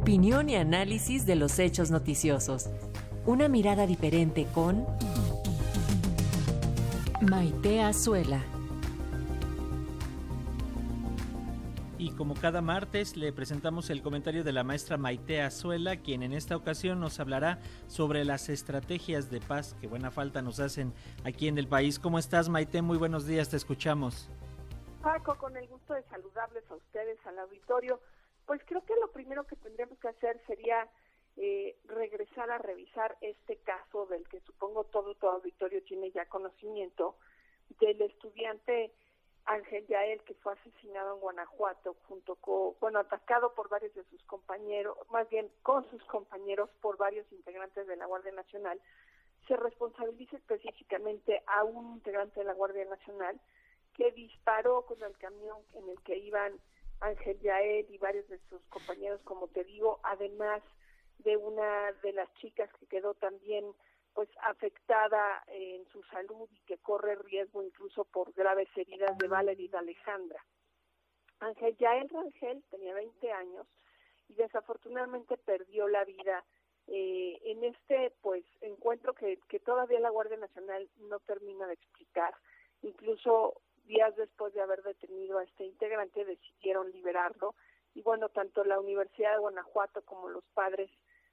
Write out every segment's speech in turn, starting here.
Opinión y análisis de los hechos noticiosos. Una mirada diferente con Maite Azuela. Y como cada martes le presentamos el comentario de la maestra Maite Azuela, quien en esta ocasión nos hablará sobre las estrategias de paz que buena falta nos hacen aquí en el país. ¿Cómo estás Maite? Muy buenos días, te escuchamos. Paco, con el gusto de saludarles a ustedes, al auditorio. Pues creo que lo primero que tendríamos que hacer sería eh, regresar a revisar este caso del que supongo todo tu auditorio tiene ya conocimiento, del estudiante Ángel Yael que fue asesinado en Guanajuato junto con, bueno, atacado por varios de sus compañeros, más bien con sus compañeros por varios integrantes de la Guardia Nacional, se responsabiliza específicamente a un integrante de la Guardia Nacional que disparó con el camión en el que iban Ángel Yael y varios de sus compañeros, como te digo, además de una de las chicas que quedó también pues afectada en su salud y que corre riesgo incluso por graves heridas de Valerie de Alejandra. Ángel Yael Rangel tenía 20 años y desafortunadamente perdió la vida eh, en este pues encuentro que, que todavía la Guardia Nacional no termina de explicar. Incluso días después de haber detenido a este integrante decidieron liberarlo y bueno, tanto la Universidad de Guanajuato como los padres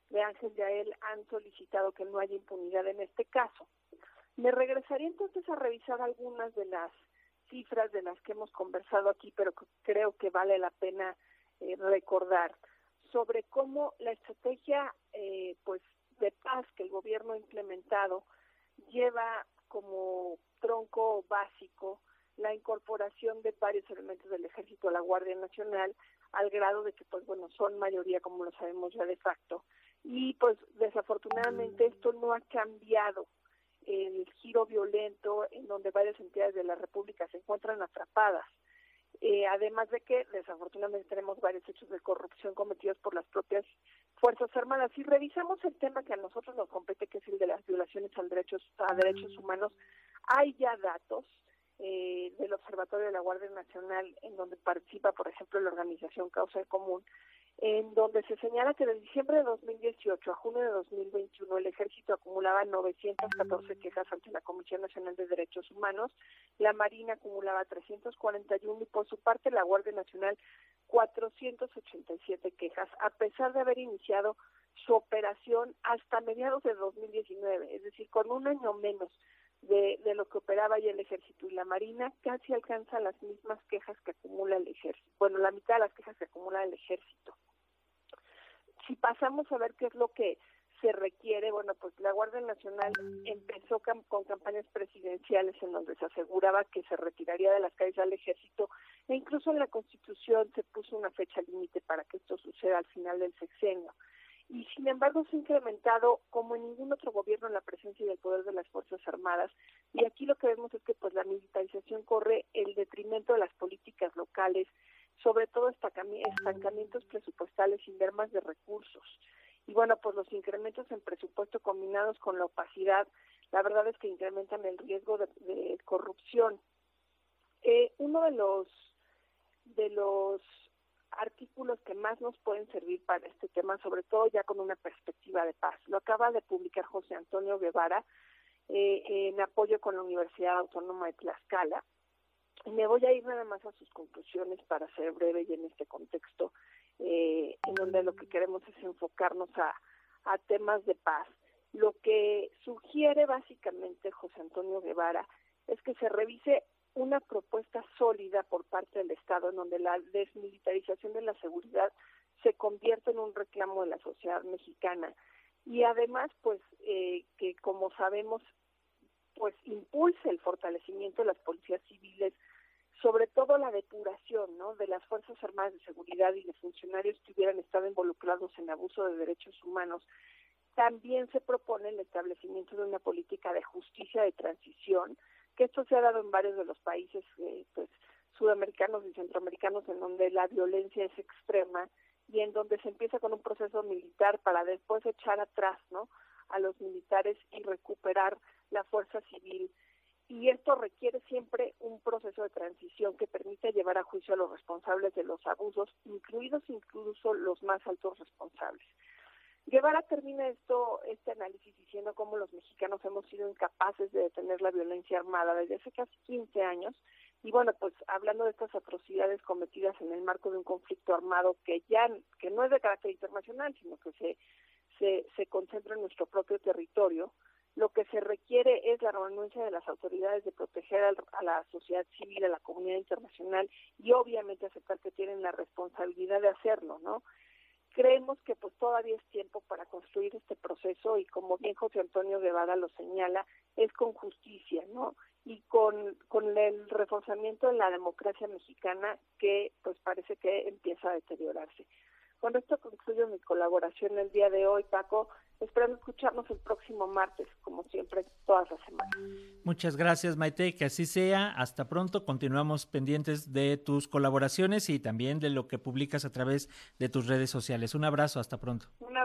de Ángel Yael han solicitado que no haya impunidad en este caso. Me regresaría entonces a revisar algunas de las cifras de las que hemos conversado aquí, pero creo que vale la pena eh, recordar sobre cómo la estrategia eh, pues de paz que el gobierno ha implementado lleva como tronco básico la incorporación de varios elementos del ejército a la Guardia Nacional al grado de que pues bueno son mayoría como lo sabemos ya de facto. Y pues desafortunadamente esto no ha cambiado el giro violento en donde varias entidades de la República se encuentran atrapadas. Eh, además de que desafortunadamente tenemos varios hechos de corrupción cometidos por las propias Fuerzas Armadas. Si revisamos el tema que a nosotros nos compete, que es el de las violaciones al derechos, a derechos humanos, hay ya datos eh, del Observatorio de la Guardia Nacional, en donde participa, por ejemplo, la organización Causa Común, en donde se señala que de diciembre de 2018 a junio de 2021 el ejército acumulaba 914 quejas ante la Comisión Nacional de Derechos Humanos, la Marina acumulaba 341 y por su parte la Guardia Nacional 487 quejas, a pesar de haber iniciado su operación hasta mediados de 2019, es decir, con un año menos de, de lo que operaba ya el ejército y la marina casi alcanza las mismas quejas que acumula el ejército, bueno, la mitad de las quejas que acumula el ejército. Si pasamos a ver qué es lo que se requiere, bueno, pues la Guardia Nacional empezó con campañas presidenciales en donde se aseguraba que se retiraría de las calles al ejército e incluso en la Constitución se puso una fecha límite para que esto suceda al final del sexenio y sin embargo se ha incrementado como en ningún otro gobierno la presencia y el poder de las Fuerzas Armadas y aquí lo que vemos es que pues la militarización corre el detrimento de las políticas locales, sobre todo estancamientos presupuestales sin ver de recursos. Y bueno, pues los incrementos en presupuesto combinados con la opacidad, la verdad es que incrementan el riesgo de, corrupción. Eh, uno de los de los artículos que más nos pueden servir para este tema, sobre todo ya con una perspectiva de paz. Lo acaba de publicar José Antonio Guevara eh, en apoyo con la Universidad Autónoma de Tlaxcala. Me voy a ir nada más a sus conclusiones para ser breve y en este contexto, eh, en donde lo que queremos es enfocarnos a, a temas de paz. Lo que sugiere básicamente José Antonio Guevara es que se revise una propuesta sólida por parte del Estado en donde la desmilitarización de la seguridad se convierte en un reclamo de la sociedad mexicana y además pues eh, que como sabemos pues impulse el fortalecimiento de las policías civiles sobre todo la depuración ¿no? de las Fuerzas Armadas de Seguridad y de funcionarios que hubieran estado involucrados en abuso de derechos humanos. También se propone el establecimiento de una política de justicia de transición que esto se ha dado en varios de los países eh, pues sudamericanos y centroamericanos en donde la violencia es extrema y en donde se empieza con un proceso militar para después echar atrás no a los militares y recuperar la fuerza civil y esto requiere siempre un proceso de transición que permite llevar a juicio a los responsables de los abusos, incluidos incluso los más altos responsables. Guevara termina esto, este análisis diciendo cómo los mexicanos hemos sido incapaces de detener la violencia armada desde hace casi 15 años. Y bueno, pues hablando de estas atrocidades cometidas en el marco de un conflicto armado que ya que no es de carácter internacional, sino que se, se, se concentra en nuestro propio territorio, lo que se requiere es la renuncia de las autoridades de proteger a la sociedad civil, a la comunidad internacional y obviamente aceptar que tienen la responsabilidad de hacerlo, ¿no? Creemos que pues todavía es tiempo para construir este proceso y como bien José Antonio Guevara lo señala, es con justicia, ¿no? Y con, con el reforzamiento de la democracia mexicana que pues parece que empieza a deteriorarse. Con esto concluyo mi colaboración el día de hoy, Paco. Esperando escucharnos el próximo martes, como siempre, todas las semanas. Muchas gracias, Maite, que así sea. Hasta pronto. Continuamos pendientes de tus colaboraciones y también de lo que publicas a través de tus redes sociales. Un abrazo, hasta pronto. Un abrazo, Paco.